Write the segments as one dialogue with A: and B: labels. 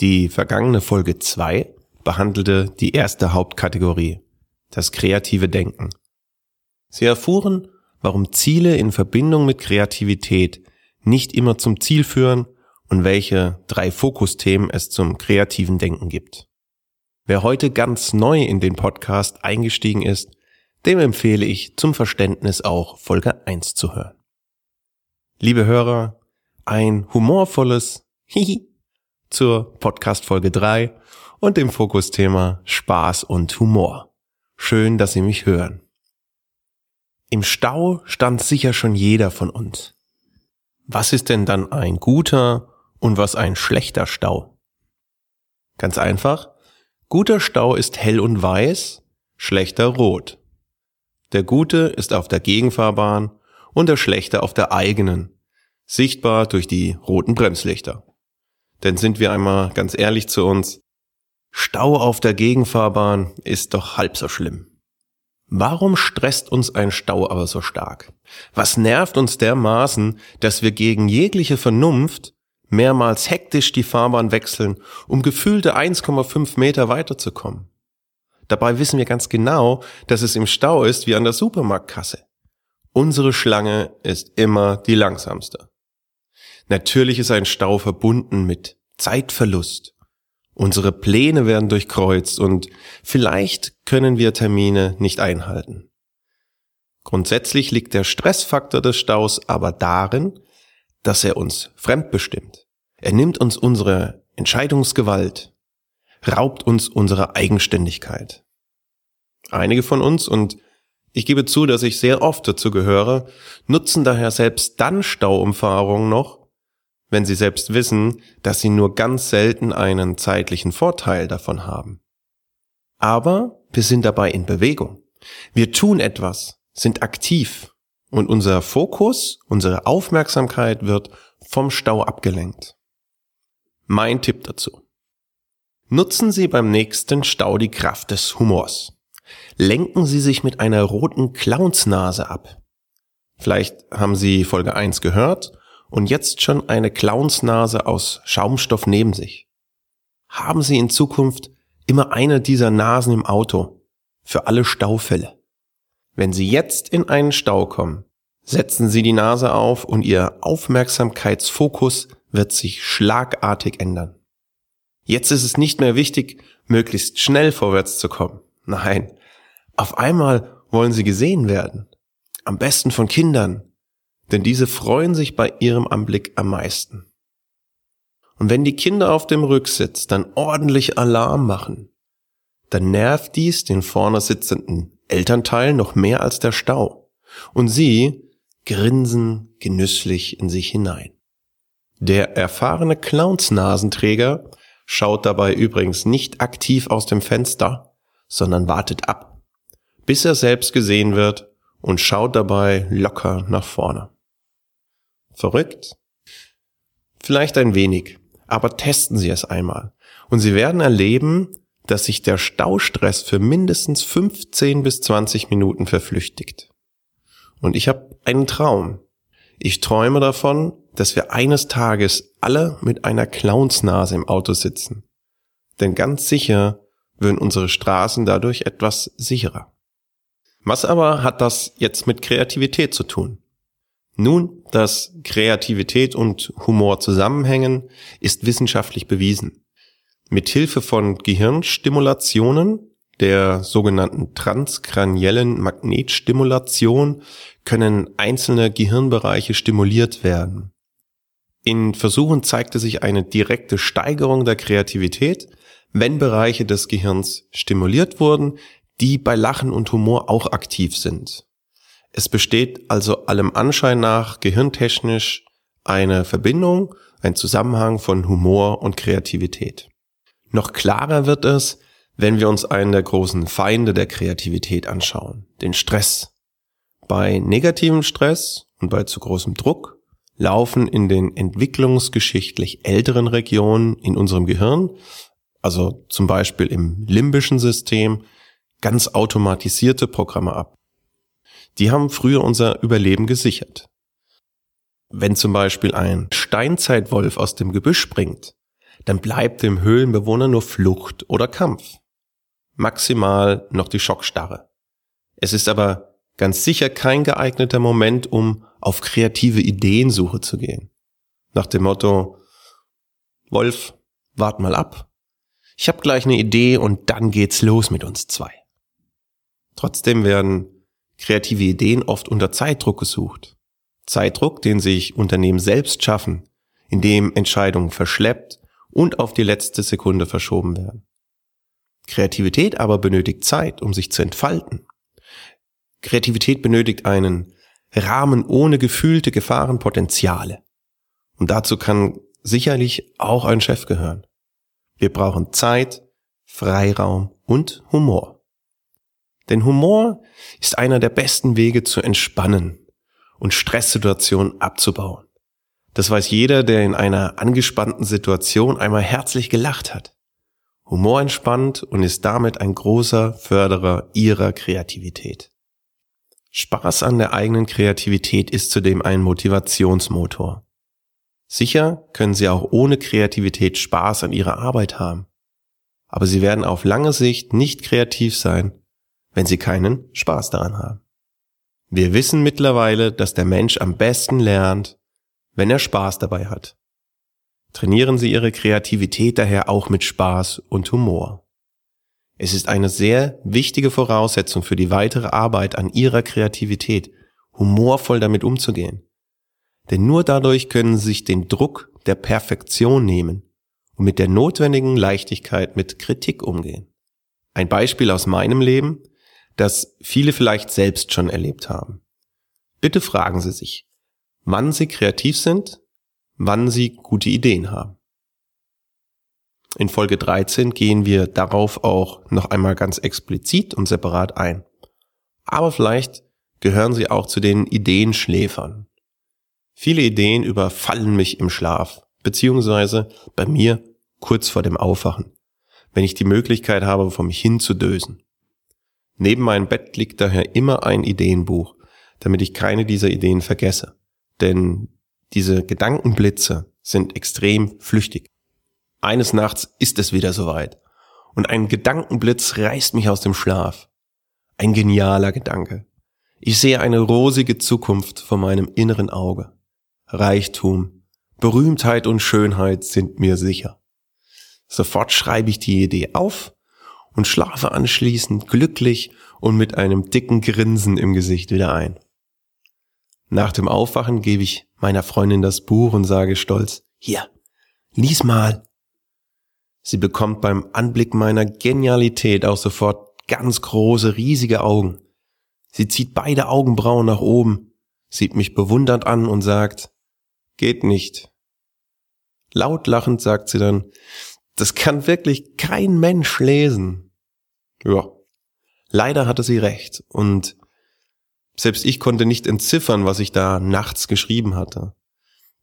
A: Die vergangene Folge 2 behandelte die erste Hauptkategorie, das kreative Denken. Sie erfuhren, warum Ziele in Verbindung mit Kreativität nicht immer zum Ziel führen und welche drei Fokusthemen es zum kreativen Denken gibt. Wer heute ganz neu in den Podcast eingestiegen ist, dem empfehle ich zum Verständnis auch Folge 1 zu hören. Liebe Hörer, ein humorvolles Hihi zur Podcast Folge 3 und dem Fokusthema Spaß und Humor. Schön, dass Sie mich hören. Im Stau stand sicher schon jeder von uns. Was ist denn dann ein guter und was ein schlechter Stau? Ganz einfach. Guter Stau ist hell und weiß, schlechter rot. Der gute ist auf der Gegenfahrbahn und der schlechte auf der eigenen, sichtbar durch die roten Bremslichter. Denn sind wir einmal ganz ehrlich zu uns, Stau auf der Gegenfahrbahn ist doch halb so schlimm. Warum stresst uns ein Stau aber so stark? Was nervt uns dermaßen, dass wir gegen jegliche Vernunft mehrmals hektisch die Fahrbahn wechseln, um gefühlte 1,5 Meter weiterzukommen? Dabei wissen wir ganz genau, dass es im Stau ist wie an der Supermarktkasse. Unsere Schlange ist immer die langsamste. Natürlich ist ein Stau verbunden mit Zeitverlust. Unsere Pläne werden durchkreuzt und vielleicht können wir Termine nicht einhalten. Grundsätzlich liegt der Stressfaktor des Staus aber darin, dass er uns fremdbestimmt. Er nimmt uns unsere Entscheidungsgewalt, raubt uns unsere Eigenständigkeit. Einige von uns, und ich gebe zu, dass ich sehr oft dazu gehöre, nutzen daher selbst dann Stauumfahrungen noch, wenn sie selbst wissen, dass sie nur ganz selten einen zeitlichen Vorteil davon haben. Aber wir sind dabei in Bewegung. Wir tun etwas, sind aktiv und unser Fokus, unsere Aufmerksamkeit wird vom Stau abgelenkt. Mein Tipp dazu. Nutzen Sie beim nächsten Stau die Kraft des Humors. Lenken Sie sich mit einer roten Clownsnase ab. Vielleicht haben Sie Folge 1 gehört und jetzt schon eine Clownsnase aus Schaumstoff neben sich. Haben Sie in Zukunft immer eine dieser Nasen im Auto für alle Staufälle. Wenn Sie jetzt in einen Stau kommen, setzen Sie die Nase auf und Ihr Aufmerksamkeitsfokus wird sich schlagartig ändern. Jetzt ist es nicht mehr wichtig, möglichst schnell vorwärts zu kommen. Nein, auf einmal wollen Sie gesehen werden. Am besten von Kindern, denn diese freuen sich bei ihrem Anblick am meisten. Und wenn die Kinder auf dem Rücksitz dann ordentlich Alarm machen, dann nervt dies den vorne sitzenden Elternteil noch mehr als der Stau. Und sie grinsen genüsslich in sich hinein. Der erfahrene Clownsnasenträger schaut dabei übrigens nicht aktiv aus dem Fenster, sondern wartet ab, bis er selbst gesehen wird und schaut dabei locker nach vorne. Verrückt? Vielleicht ein wenig, aber testen Sie es einmal. Und Sie werden erleben, dass sich der Staustress für mindestens 15 bis 20 Minuten verflüchtigt. Und ich habe einen Traum. Ich träume davon, dass wir eines Tages alle mit einer Clownsnase im Auto sitzen. Denn ganz sicher würden unsere Straßen dadurch etwas sicherer. Was aber hat das jetzt mit Kreativität zu tun? Nun, dass Kreativität und Humor zusammenhängen, ist wissenschaftlich bewiesen. Mit Hilfe von Gehirnstimulationen, der sogenannten transkraniellen Magnetstimulation, können einzelne Gehirnbereiche stimuliert werden. In Versuchen zeigte sich eine direkte Steigerung der Kreativität, wenn Bereiche des Gehirns stimuliert wurden, die bei Lachen und Humor auch aktiv sind. Es besteht also allem Anschein nach gehirntechnisch eine Verbindung, ein Zusammenhang von Humor und Kreativität. Noch klarer wird es, wenn wir uns einen der großen Feinde der Kreativität anschauen, den Stress. Bei negativem Stress und bei zu großem Druck laufen in den entwicklungsgeschichtlich älteren Regionen in unserem Gehirn, also zum Beispiel im limbischen System, ganz automatisierte Programme ab. Die haben früher unser Überleben gesichert. Wenn zum Beispiel ein Steinzeitwolf aus dem Gebüsch springt, dann bleibt dem Höhlenbewohner nur Flucht oder Kampf. Maximal noch die Schockstarre. Es ist aber ganz sicher kein geeigneter Moment, um auf kreative Ideensuche zu gehen. Nach dem Motto, Wolf, wart mal ab. Ich habe gleich eine Idee und dann geht's los mit uns zwei. Trotzdem werden kreative Ideen oft unter Zeitdruck gesucht. Zeitdruck, den sich Unternehmen selbst schaffen, indem Entscheidungen verschleppt und auf die letzte Sekunde verschoben werden. Kreativität aber benötigt Zeit, um sich zu entfalten. Kreativität benötigt einen Rahmen ohne gefühlte Gefahrenpotenziale. Und dazu kann sicherlich auch ein Chef gehören. Wir brauchen Zeit, Freiraum und Humor. Denn Humor ist einer der besten Wege zu entspannen und Stresssituationen abzubauen. Das weiß jeder, der in einer angespannten Situation einmal herzlich gelacht hat. Humor entspannt und ist damit ein großer Förderer ihrer Kreativität. Spaß an der eigenen Kreativität ist zudem ein Motivationsmotor. Sicher können Sie auch ohne Kreativität Spaß an Ihrer Arbeit haben. Aber Sie werden auf lange Sicht nicht kreativ sein, wenn Sie keinen Spaß daran haben. Wir wissen mittlerweile, dass der Mensch am besten lernt, wenn er Spaß dabei hat. Trainieren Sie Ihre Kreativität daher auch mit Spaß und Humor. Es ist eine sehr wichtige Voraussetzung für die weitere Arbeit an Ihrer Kreativität, humorvoll damit umzugehen. Denn nur dadurch können Sie sich den Druck der Perfektion nehmen und mit der notwendigen Leichtigkeit mit Kritik umgehen. Ein Beispiel aus meinem Leben, das viele vielleicht selbst schon erlebt haben. Bitte fragen Sie sich, wann sie kreativ sind, wann sie gute Ideen haben. In Folge 13 gehen wir darauf auch noch einmal ganz explizit und separat ein. Aber vielleicht gehören sie auch zu den Ideenschläfern. Viele Ideen überfallen mich im Schlaf, beziehungsweise bei mir kurz vor dem Aufwachen, wenn ich die Möglichkeit habe, vor mich hin zu dösen. Neben meinem Bett liegt daher immer ein Ideenbuch, damit ich keine dieser Ideen vergesse. Denn diese Gedankenblitze sind extrem flüchtig. Eines Nachts ist es wieder soweit. Und ein Gedankenblitz reißt mich aus dem Schlaf. Ein genialer Gedanke. Ich sehe eine rosige Zukunft vor meinem inneren Auge. Reichtum, Berühmtheit und Schönheit sind mir sicher. Sofort schreibe ich die Idee auf und schlafe anschließend glücklich und mit einem dicken Grinsen im Gesicht wieder ein. Nach dem Aufwachen gebe ich meiner Freundin das Buch und sage stolz, hier, lies mal. Sie bekommt beim Anblick meiner Genialität auch sofort ganz große, riesige Augen. Sie zieht beide Augenbrauen nach oben, sieht mich bewundernd an und sagt, geht nicht. Laut lachend sagt sie dann, das kann wirklich kein Mensch lesen. Ja, leider hatte sie recht und selbst ich konnte nicht entziffern, was ich da nachts geschrieben hatte.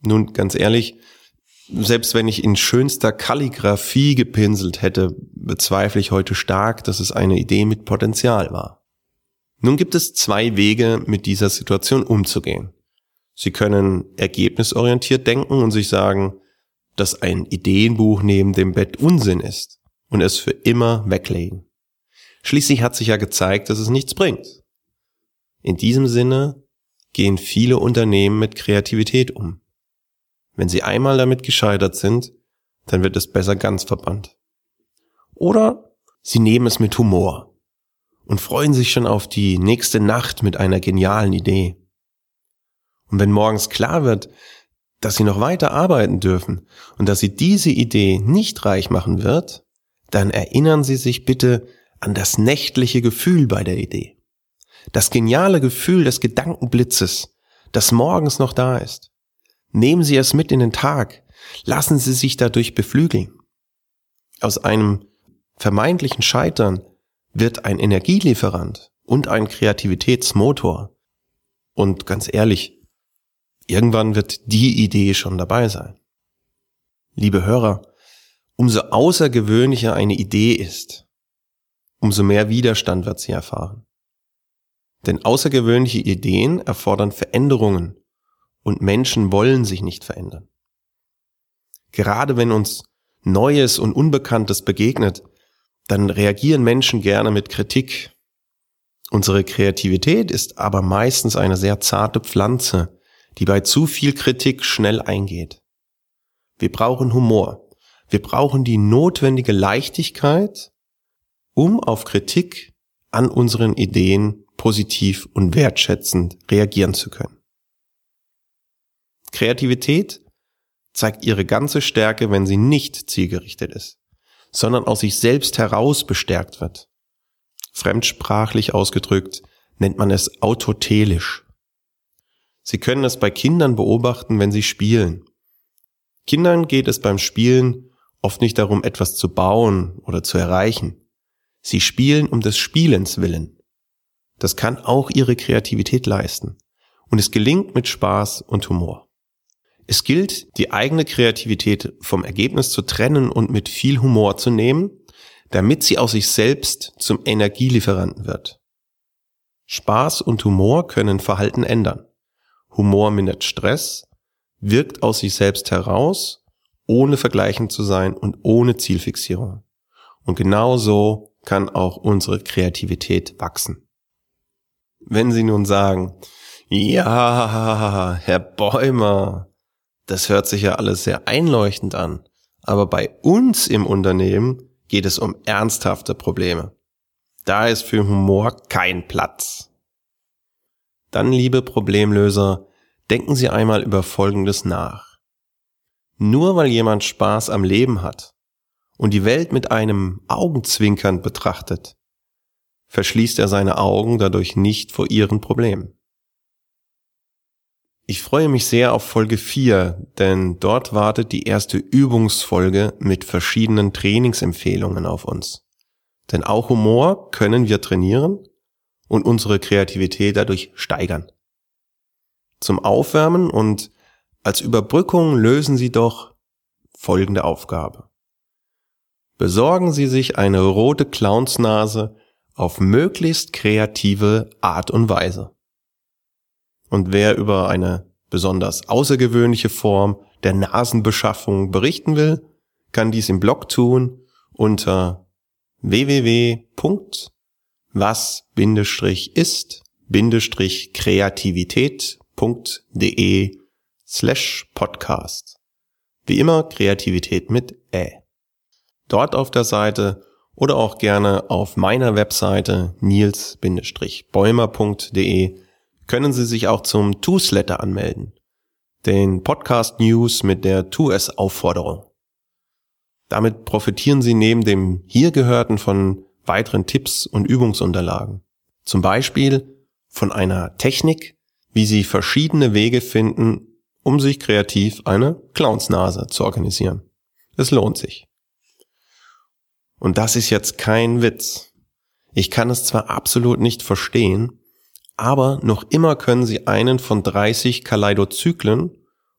A: Nun, ganz ehrlich, selbst wenn ich in schönster Kalligraphie gepinselt hätte, bezweifle ich heute stark, dass es eine Idee mit Potenzial war. Nun gibt es zwei Wege, mit dieser Situation umzugehen. Sie können ergebnisorientiert denken und sich sagen, dass ein Ideenbuch neben dem Bett Unsinn ist und es für immer weglegen. Schließlich hat sich ja gezeigt, dass es nichts bringt. In diesem Sinne gehen viele Unternehmen mit Kreativität um. Wenn sie einmal damit gescheitert sind, dann wird es besser ganz verbannt. Oder sie nehmen es mit Humor und freuen sich schon auf die nächste Nacht mit einer genialen Idee. Und wenn morgens klar wird, dass sie noch weiter arbeiten dürfen und dass sie diese Idee nicht reich machen wird, dann erinnern Sie sich bitte an das nächtliche Gefühl bei der Idee. Das geniale Gefühl des Gedankenblitzes, das morgens noch da ist. Nehmen Sie es mit in den Tag. Lassen Sie sich dadurch beflügeln. Aus einem vermeintlichen Scheitern wird ein Energielieferant und ein Kreativitätsmotor. Und ganz ehrlich, irgendwann wird die Idee schon dabei sein. Liebe Hörer, umso außergewöhnlicher eine Idee ist, umso mehr Widerstand wird sie erfahren. Denn außergewöhnliche Ideen erfordern Veränderungen und Menschen wollen sich nicht verändern. Gerade wenn uns Neues und Unbekanntes begegnet, dann reagieren Menschen gerne mit Kritik. Unsere Kreativität ist aber meistens eine sehr zarte Pflanze, die bei zu viel Kritik schnell eingeht. Wir brauchen Humor. Wir brauchen die notwendige Leichtigkeit, um auf Kritik an unseren Ideen positiv und wertschätzend reagieren zu können. Kreativität zeigt ihre ganze Stärke, wenn sie nicht zielgerichtet ist, sondern aus sich selbst heraus bestärkt wird. Fremdsprachlich ausgedrückt nennt man es autotelisch. Sie können es bei Kindern beobachten, wenn sie spielen. Kindern geht es beim Spielen oft nicht darum, etwas zu bauen oder zu erreichen. Sie spielen um des Spielens willen. Das kann auch ihre Kreativität leisten. Und es gelingt mit Spaß und Humor. Es gilt, die eigene Kreativität vom Ergebnis zu trennen und mit viel Humor zu nehmen, damit sie aus sich selbst zum Energielieferanten wird. Spaß und Humor können Verhalten ändern. Humor mindert Stress, wirkt aus sich selbst heraus, ohne vergleichend zu sein und ohne Zielfixierung. Und genau so kann auch unsere Kreativität wachsen. Wenn Sie nun sagen, ja, Herr Bäumer, das hört sich ja alles sehr einleuchtend an. Aber bei uns im Unternehmen geht es um ernsthafte Probleme. Da ist für Humor kein Platz. Dann, liebe Problemlöser, denken Sie einmal über Folgendes nach. Nur weil jemand Spaß am Leben hat und die Welt mit einem Augenzwinkern betrachtet, verschließt er seine Augen dadurch nicht vor ihren Problemen. Ich freue mich sehr auf Folge 4, denn dort wartet die erste Übungsfolge mit verschiedenen Trainingsempfehlungen auf uns. Denn auch Humor können wir trainieren und unsere Kreativität dadurch steigern. Zum Aufwärmen und als Überbrückung lösen Sie doch folgende Aufgabe. Besorgen Sie sich eine rote Clownsnase auf möglichst kreative Art und Weise. Und wer über eine besonders außergewöhnliche Form der Nasenbeschaffung berichten will, kann dies im Blog tun unter www.was-ist-kreativität.de slash podcast. Wie immer Kreativität mit Ä. Dort auf der Seite oder auch gerne auf meiner Webseite nils-bäumer.de können Sie sich auch zum TUS-Letter anmelden, den Podcast News mit der TUS-Aufforderung. Damit profitieren Sie neben dem hier gehörten von weiteren Tipps und Übungsunterlagen. Zum Beispiel von einer Technik, wie Sie verschiedene Wege finden, um sich kreativ eine Clownsnase zu organisieren. Es lohnt sich. Und das ist jetzt kein Witz. Ich kann es zwar absolut nicht verstehen, aber noch immer können Sie einen von 30 Kaleidozyklen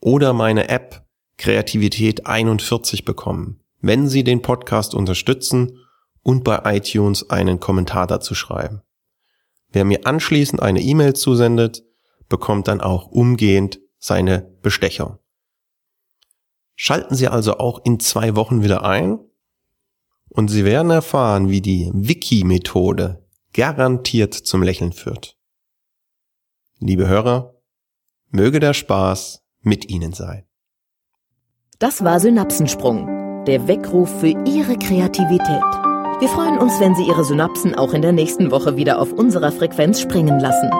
A: oder meine App Kreativität 41 bekommen, wenn Sie den Podcast unterstützen und bei iTunes einen Kommentar dazu schreiben. Wer mir anschließend eine E-Mail zusendet, bekommt dann auch umgehend seine Bestechung. Schalten Sie also auch in zwei Wochen wieder ein und Sie werden erfahren, wie die Wiki-Methode garantiert zum Lächeln führt. Liebe Hörer, möge der Spaß mit Ihnen sein.
B: Das war Synapsensprung, der Weckruf für Ihre Kreativität. Wir freuen uns, wenn Sie Ihre Synapsen auch in der nächsten Woche wieder auf unserer Frequenz springen lassen.